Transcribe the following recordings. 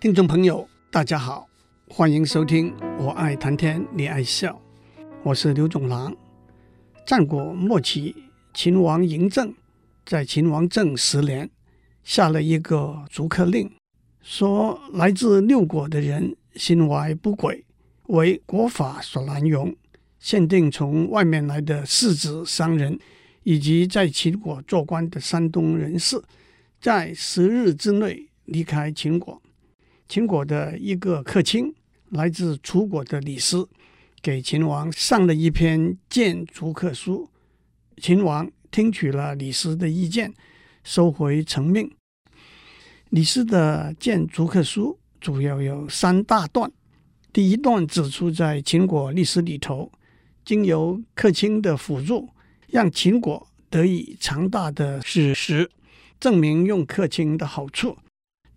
听众朋友，大家好，欢迎收听《我爱谈天，你爱笑》，我是刘总郎。战国末期，秦王嬴政在秦王政十年下了一个逐客令，说来自六国的人心怀不轨，为国法所难容，限定从外面来的士子、商人以及在秦国做官的山东人士，在十日之内离开秦国。秦国的一个客卿，来自楚国的李斯，给秦王上了一篇谏逐客书。秦王听取了李斯的意见，收回成命。李斯的谏逐客书主要有三大段。第一段指出，在秦国历史里头，经由客卿的辅助，让秦国得以强大的事实，证明用客卿的好处。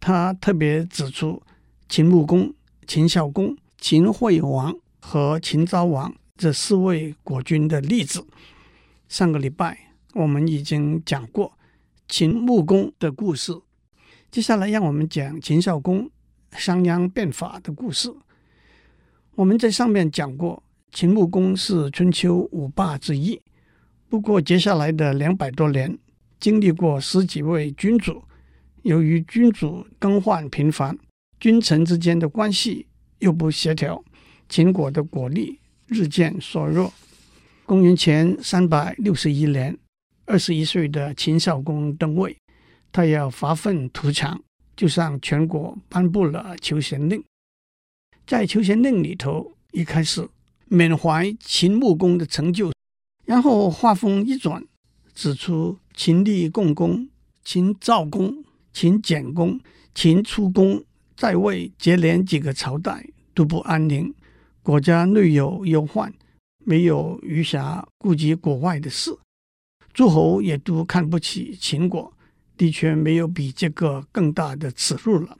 他特别指出秦穆公、秦孝公、秦惠王和秦昭王这四位国君的例子。上个礼拜我们已经讲过秦穆公的故事，接下来让我们讲秦孝公商鞅变法的故事。我们在上面讲过，秦穆公是春秋五霸之一，不过接下来的两百多年，经历过十几位君主。由于君主更换频繁，君臣之间的关系又不协调，秦国的国力日渐衰弱。公元前三百六十一年，二十一岁的秦孝公登位，他要发愤图强，就向全国颁布了求贤令。在求贤令里头，一开始缅怀秦穆公的成就，然后话锋一转，指出秦厉共工、秦昭公。秦简公、秦初公在位接连几个朝代都不安宁，国家内有忧患，没有余暇顾及国外的事。诸侯也都看不起秦国，的确没有比这个更大的耻辱了。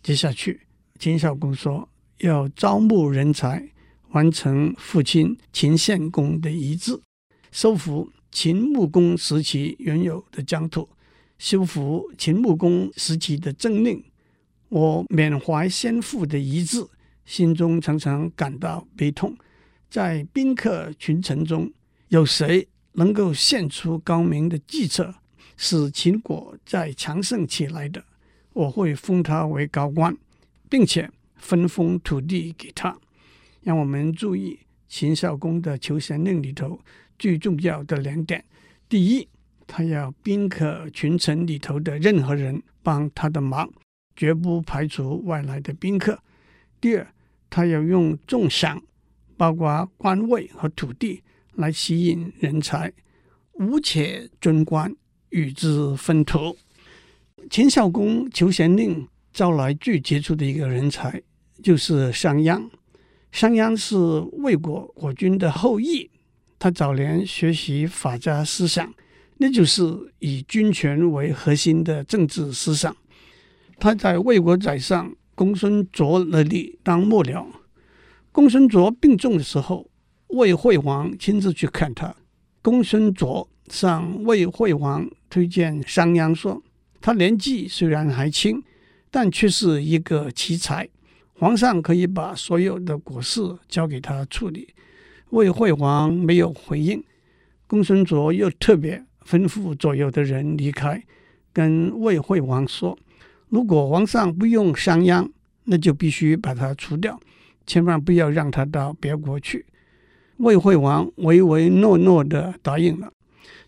接下去，秦孝公说要招募人才，完成父亲秦献公的遗志，收复秦穆公时期原有的疆土。修复秦穆公时期的政令，我缅怀先父的遗志，心中常常感到悲痛。在宾客群臣中，有谁能够献出高明的计策，使秦国再强盛起来的，我会封他为高官，并且分封土地给他。让我们注意秦孝公的求贤令里头最重要的两点：第一。他要宾客群臣里头的任何人帮他的忙，绝不排除外来的宾客。第二，他要用重赏，包括官位和土地，来吸引人才，无且尊官，与之分土。秦孝公求贤令招来最杰出的一个人才，就是商鞅。商鞅是魏国国君的后裔，他早年学习法家思想。那就是以军权为核心的政治思想。他在魏国宰相公孙卓那里当幕僚。公孙卓病重的时候，魏惠王亲自去看他。公孙卓向魏惠王推荐商鞅说：“他年纪虽然还轻，但却是一个奇才。皇上可以把所有的国事交给他处理。”魏惠王没有回应。公孙卓又特别。吩咐左右的人离开，跟魏惠王说：“如果皇上不用商鞅，那就必须把他除掉，千万不要让他到别国去。”魏惠王唯唯诺诺地答应了。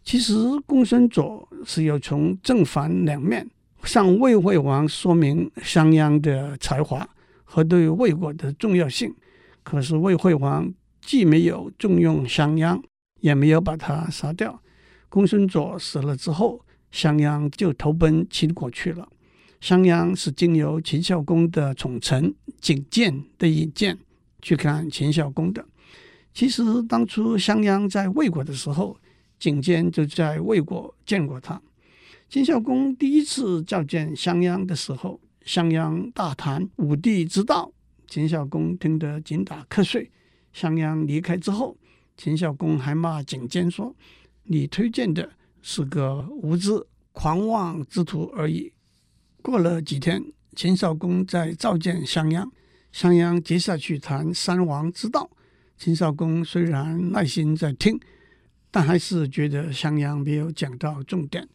其实公孙左是要从正反两面向魏惠王说明商鞅的才华和对魏国的重要性。可是魏惠王既没有重用商鞅，也没有把他杀掉。公孙痤死了之后，商鞅就投奔秦国去了。商鞅是经由秦孝公的宠臣景建的引荐去看秦孝公的。其实当初商鞅在魏国的时候，景建就在魏国见过他。秦孝公第一次召见商鞅的时候，商鞅大谈武帝之道，秦孝公听得紧打瞌睡。商鞅离开之后，秦孝公还骂景建说。你推荐的是个无知狂妄之徒而已。过了几天，秦孝公在召见商鞅，商鞅接下去谈三王之道。秦孝公虽然耐心在听，但还是觉得商鞅没有讲到重点。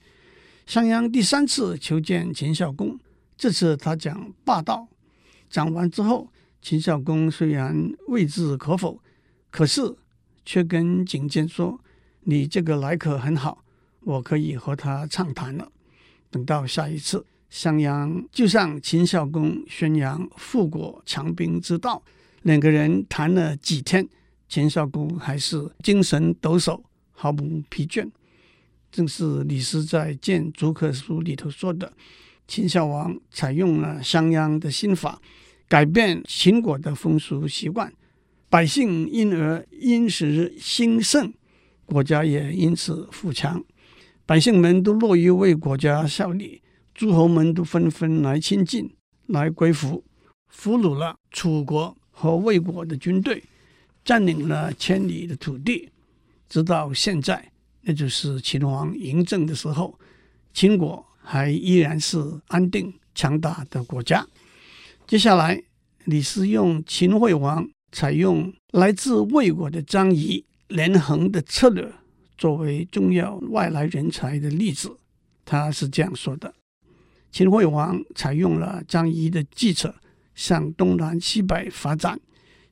商鞅第三次求见秦孝公，这次他讲霸道。讲完之后，秦孝公虽然未置可否，可是却跟景监说：“你这个来客很好，我可以和他畅谈了。”等到下一次，商鞅就向秦孝公宣扬富国强兵之道。两个人谈了几天，秦孝公还是精神抖擞，毫不疲倦。正是李斯在《谏逐客书》里头说的：“秦孝王采用了商鞅的新法，改变秦国的风俗习惯，百姓因而殷实兴盛，国家也因此富强。百姓们都乐于为国家效力，诸侯们都纷纷来亲近，来归服，俘虏了楚国。”和魏国的军队占领了千里的土地，直到现在，那就是秦王嬴政的时候，秦国还依然是安定强大的国家。接下来，李斯用秦惠王采用来自魏国的张仪连横的策略作为重要外来人才的例子。他是这样说的：秦惠王采用了张仪的计策。向东南西北发展，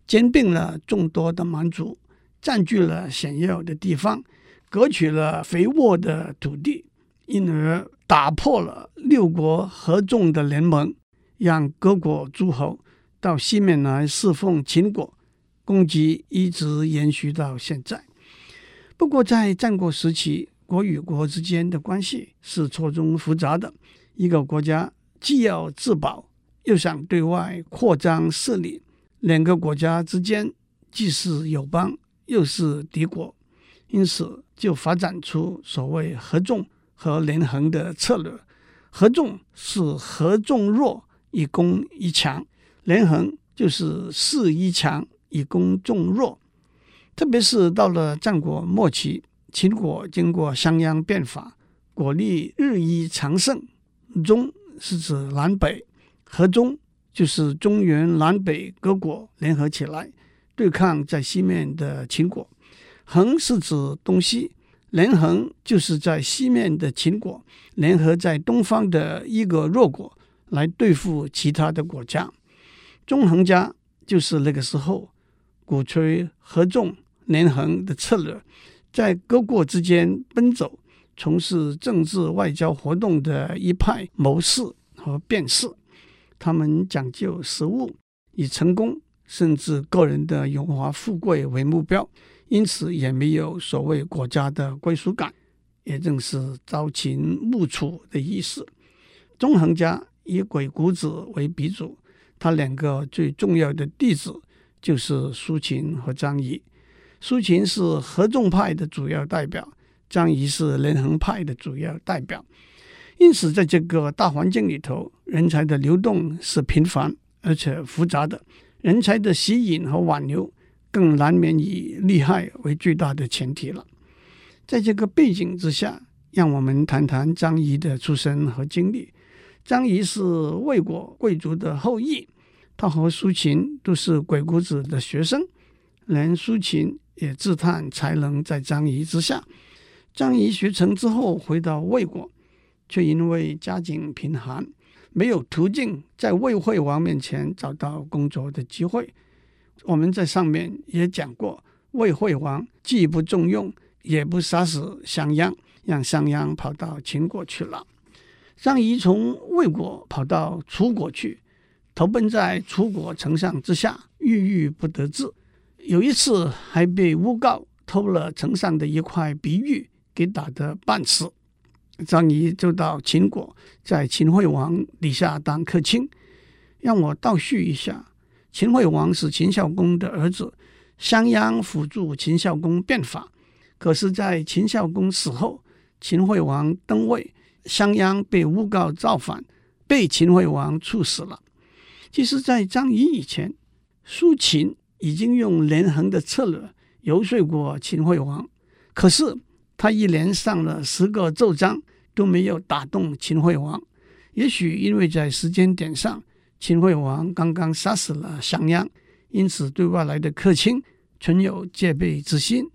兼并了众多的蛮族，占据了险要的地方，割取了肥沃的土地，因而打破了六国合纵的联盟，让各国诸侯到西面来侍奉秦国，功绩一直延续到现在。不过，在战国时期，国与国之间的关系是错综复杂的，一个国家既要自保。又想对外扩张势力，两个国家之间既是友邦又是敌国，因此就发展出所谓合纵和连横的策略。合纵是合纵弱以攻一强，连横就是势一强以攻众弱。特别是到了战国末期，秦国经过商鞅变法，国力日益强盛。中是指南北。合中就是中原南北各国联合起来对抗在西面的秦国，横是指东西，连横就是在西面的秦国联合在东方的一个弱国来对付其他的国家。纵横家就是那个时候鼓吹合纵连横的策略，在各国之间奔走，从事政治外交活动的一派谋士和辩士。他们讲究实务，以成功甚至个人的荣华富贵为目标，因此也没有所谓国家的归属感，也正是朝秦暮楚的意思。纵横家以鬼谷子为鼻祖，他两个最重要的弟子就是苏秦和张仪。苏秦是合纵派的主要代表，张仪是连横派的主要代表。因此，在这个大环境里头，人才的流动是频繁而且复杂的，人才的吸引和挽留更难免以利害为最大的前提了。在这个背景之下，让我们谈谈张仪的出身和经历。张仪是魏国贵族的后裔，他和苏秦都是鬼谷子的学生，连苏秦也自叹才能在张仪之下。张仪学成之后，回到魏国。却因为家境贫寒，没有途径在魏惠王面前找到工作的机会。我们在上面也讲过，魏惠王既不重用，也不杀死商鞅，让商鞅跑到秦国去了。张仪从魏国跑到楚国去，投奔在楚国丞相之下，郁郁不得志。有一次还被诬告偷了丞相的一块碧玉，给打得半死。张仪就到秦国，在秦惠王底下当客卿。让我倒叙一下：秦惠王是秦孝公的儿子，商鞅辅助秦孝公变法。可是，在秦孝公死后，秦惠王登位，商鞅被诬告造反，被秦惠王处死了。其实，在张仪以前，苏秦已经用连横的策略游说过秦惠王，可是他一连上了十个奏章。都没有打动秦惠王，也许因为在时间点上，秦惠王刚刚杀死了商鞅，因此对外来的客卿存有戒备之心，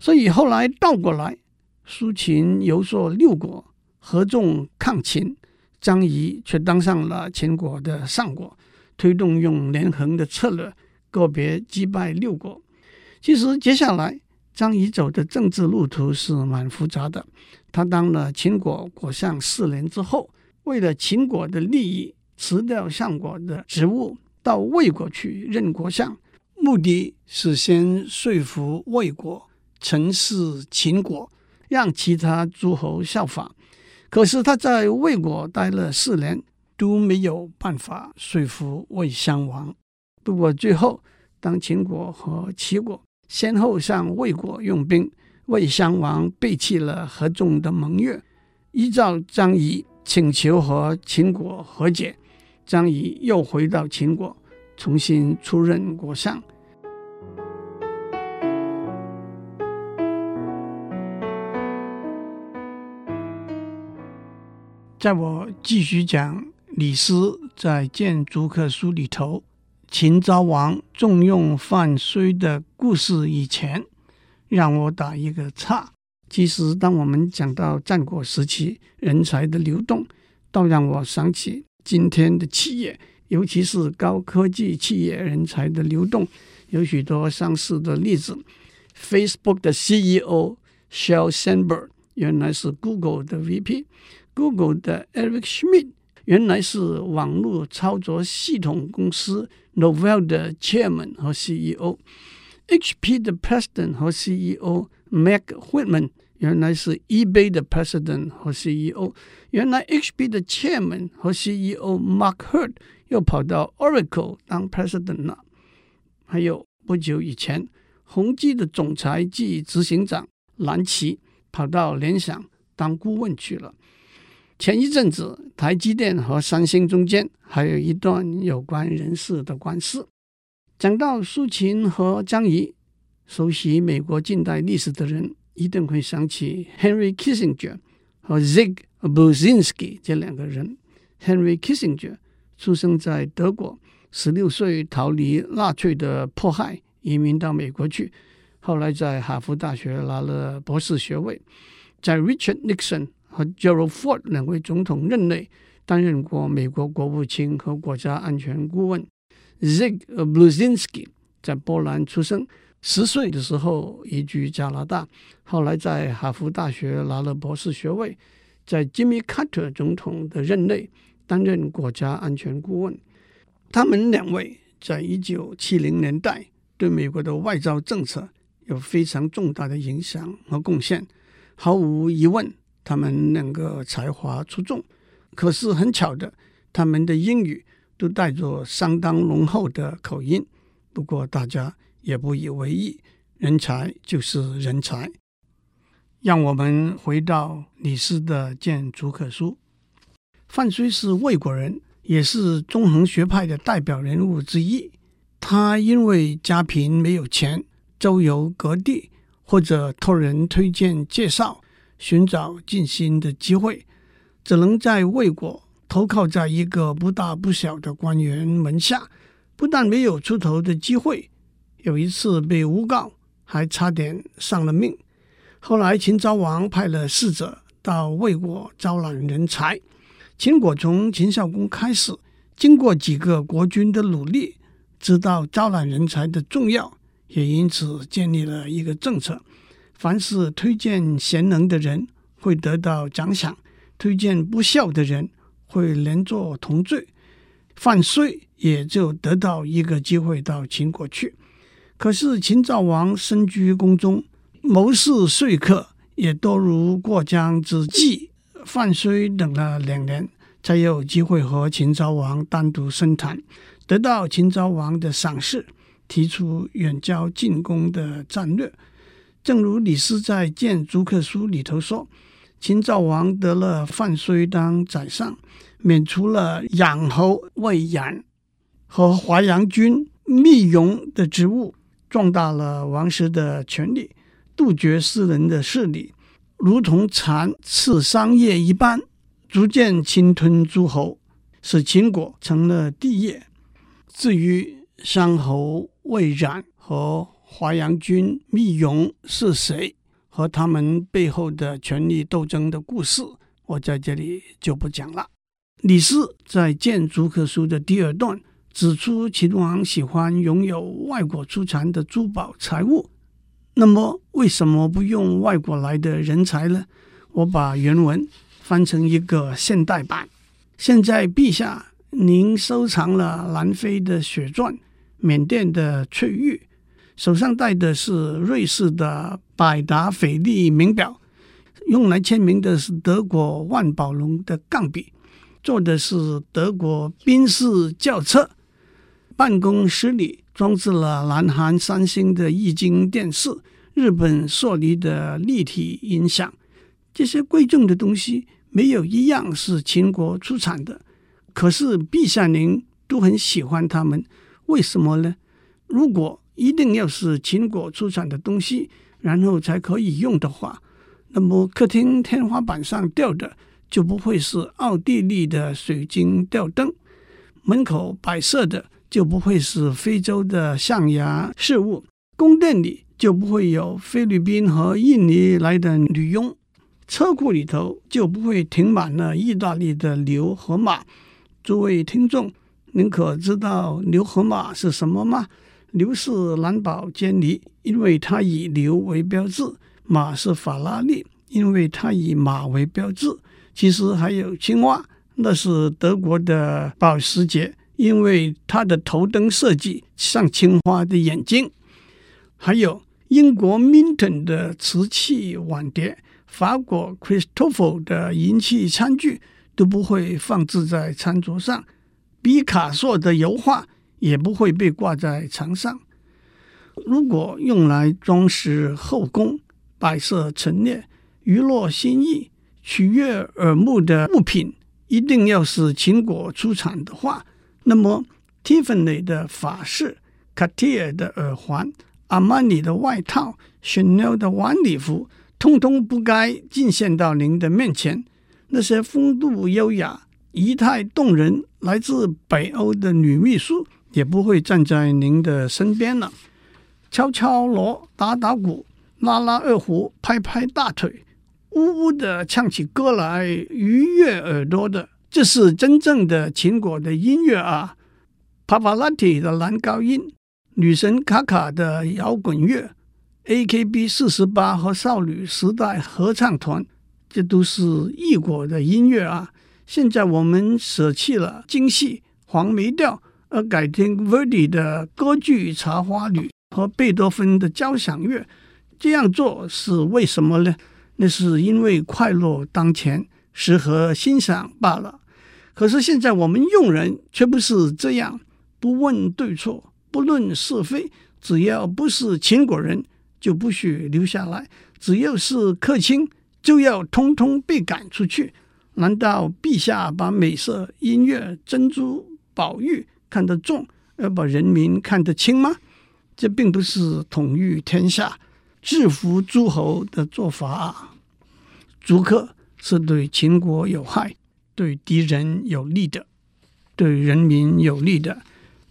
所以后来倒过来，苏秦游说六国合纵抗秦，张仪却当上了秦国的上国，推动用连横的策略，个别击败六国。其实接下来张仪走的政治路途是蛮复杂的，他当了秦国国相四年之后。为了秦国的利益，辞掉相国的职务，到魏国去任国相，目的是先说服魏国承事秦国，让其他诸侯效仿。可是他在魏国待了四年，都没有办法说服魏襄王。不过最后，当秦国和齐国先后向魏国用兵，魏襄王背弃了合纵的盟约，依照张仪。请求和秦国和解，张仪又回到秦国，重新出任国相。在我继续讲李斯在《谏逐客书》里头，秦昭王重用范睢的故事以前，让我打一个岔。其实，当我们讲到战国时期人才的流动，倒让我想起今天的企业，尤其是高科技企业人才的流动，有许多相似的例子。Facebook 的 CEO Sheryl Sandberg 原来是 Google 的 VP，Google 的 Eric Schmidt 原来是网络操作系统公司 Novell 的 Chairman 和 CEO，HP 的 President 和 CEO。Meg Whitman 原来是 eBay 的 President 和 CEO，原来 HP 的 Chairman 和 CEO Mark Hurd 又跑到 Oracle 当 President 了。还有不久以前，宏基的总裁及执行长蓝奇跑到联想当顾问去了。前一阵子，台积电和三星中间还有一段有关人事的官司。讲到苏秦和张仪。熟悉美国近代历史的人一定会想起 Henry Kissinger 和 Zig Brzezinski 这两个人。Henry Kissinger 出生在德国，十六岁逃离纳粹的迫害，移民到美国去。后来在哈佛大学拿了博士学位，在 Richard Nixon 和 Gerald Ford 两位总统任内担任过美国国务卿和国家安全顾问。Zig Brzezinski 在波兰出生。十岁的时候移居加拿大，后来在哈佛大学拿了博士学位，在 Jimmy Carter 总统的任内担任国家安全顾问。他们两位在一九七零年代对美国的外交政策有非常重大的影响和贡献。毫无疑问，他们两个才华出众。可是很巧的，他们的英语都带着相当浓厚的口音。不过大家。也不以为意，人才就是人才。让我们回到李斯的《谏逐客书》。范睢是魏国人，也是纵横学派的代表人物之一。他因为家贫没有钱，周游各地，或者托人推荐介绍，寻找进新的机会，只能在魏国投靠在一个不大不小的官员门下，不但没有出头的机会。有一次被诬告，还差点丧了命。后来秦昭王派了使者到魏国招揽人才。秦国从秦孝公开始，经过几个国君的努力，知道招揽人才的重要，也因此建立了一个政策：凡是推荐贤能的人，会得到奖赏；推荐不肖的人，会连坐同罪。范睢也就得到一个机会到秦国去。可是秦昭王身居宫中，谋士说客也多如过江之鲫。范睢等了两年，才有机会和秦昭王单独深谈，得到秦昭王的赏识，提出远交近攻的战略。正如李斯在《谏逐客书》里头说，秦昭王得了范睢当宰相，免除了养侯魏冉和华阳君密戎的职务。壮大了王室的权力，杜绝私人的势力，如同蚕刺桑叶一般，逐渐侵吞诸侯，使秦国成了帝业。至于商侯魏冉和华阳君密荣是谁，和他们背后的权力斗争的故事，我在这里就不讲了。李斯在《谏逐客书》的第二段指出，秦王喜欢拥有外国出产的珠宝财物。那么，为什么不用外国来的人才呢？我把原文翻成一个现代版。现在，陛下，您收藏了南非的血钻、缅甸的翠玉，手上戴的是瑞士的百达翡丽名表，用来签名的是德国万宝龙的钢笔。坐的是德国宾士轿车，办公室里装置了南韩三星的液晶电视、日本索尼的立体音响。这些贵重的东西没有一样是秦国出产的，可是陛下您都很喜欢它们，为什么呢？如果一定要是秦国出产的东西，然后才可以用的话，那么客厅天花板上吊的。就不会是奥地利的水晶吊灯，门口摆设的就不会是非洲的象牙饰物，宫殿里就不会有菲律宾和印尼来的女佣，车库里头就不会停满了意大利的牛和马。诸位听众，您可知道牛和马是什么吗？牛是蓝宝坚尼，因为它以牛为标志；马是法拉利，因为它以马为标志。其实还有青蛙，那是德国的保时捷，因为它的头灯设计像青蛙的眼睛。还有英国 Minton 的瓷器碗碟，法国 Christofle 的银器餐具都不会放置在餐桌上，毕卡索的油画也不会被挂在墙上。如果用来装饰后宫、摆设陈列、娱乐心意。取悦耳目的物品一定要是秦国出产的话，那么 Tiffany 的法式、Cartier 的耳环、阿玛尼的外套、Chanel 的晚礼服，通通不该进献到您的面前。那些风度优雅、仪态动人、来自北欧的女秘书也不会站在您的身边了。敲敲锣、打打鼓、拉拉二胡、拍拍大腿。呜呜的唱起歌来，愉悦耳朵的，这是真正的秦国的音乐啊！帕帕拉蒂的男高音，女神卡卡的摇滚乐，AKB 四十八和少女时代合唱团，这都是异国的音乐啊！现在我们舍弃了京戏、黄梅调，而改听 Verdi 的歌剧《茶花女》和贝多芬的交响乐，这样做是为什么呢？那是因为快乐当前，适合欣赏罢了。可是现在我们用人却不是这样，不问对错，不论是非，只要不是秦国人，就不许留下来；只要是客卿，就要通通被赶出去。难道陛下把美色、音乐、珍珠、宝玉看得重，要把人民看得轻吗？这并不是统御天下。制服诸侯的做法，逐客是对秦国有害、对敌人有利的、对人民有利的。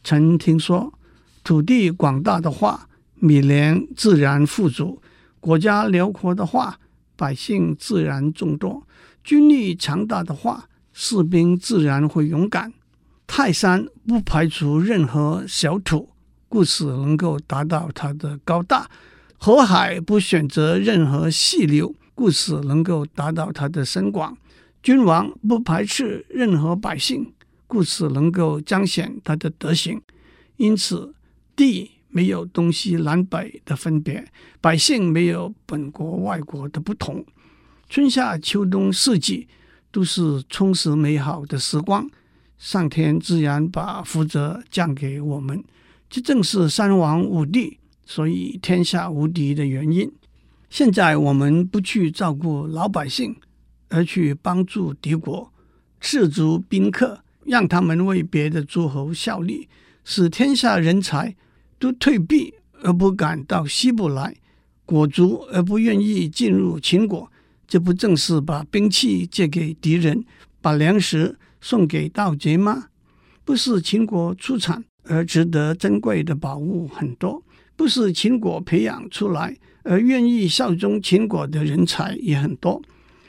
曾听说，土地广大的话，米粮自然富足；国家辽阔的话，百姓自然众多；军力强大的话，士兵自然会勇敢。泰山不排除任何小土，故此能够达到它的高大。河海不选择任何细流，故此能够达到它的深广；君王不排斥任何百姓，故此能够彰显他的德行。因此，地没有东西南北的分别，百姓没有本国外国的不同。春夏秋冬四季都是充实美好的时光，上天自然把福泽降给我们。这正是三王五帝。所以天下无敌的原因。现在我们不去照顾老百姓，而去帮助敌国，赤足宾客，让他们为别的诸侯效力，使天下人才都退避而不敢到西部来，裹足而不愿意进入秦国，这不正是把兵器借给敌人，把粮食送给盗贼吗？不是秦国出产而值得珍贵的宝物很多，不是秦国培养出来而愿意效忠秦国的人才也很多。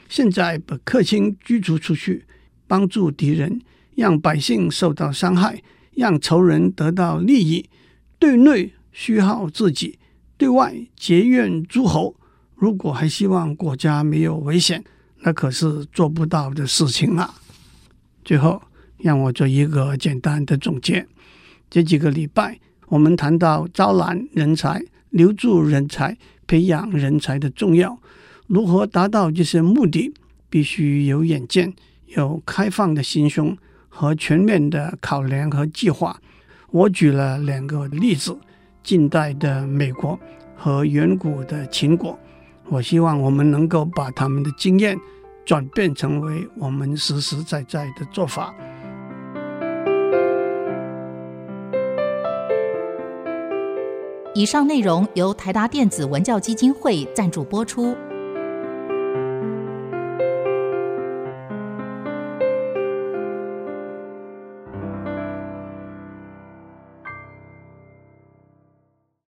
现在把客卿驱逐出去，帮助敌人，让百姓受到伤害，让仇人得到利益，对内虚耗自己，对外结怨诸侯。如果还希望国家没有危险，那可是做不到的事情啊！最后，让我做一个简单的总结。这几个礼拜，我们谈到招揽人才、留住人才、培养人才的重要。如何达到这些目的，必须有远见、有开放的心胸和全面的考量和计划。我举了两个例子：近代的美国和远古的秦国。我希望我们能够把他们的经验转变成为我们实实在在的做法。以上内容由台达电子文教基金会赞助播出。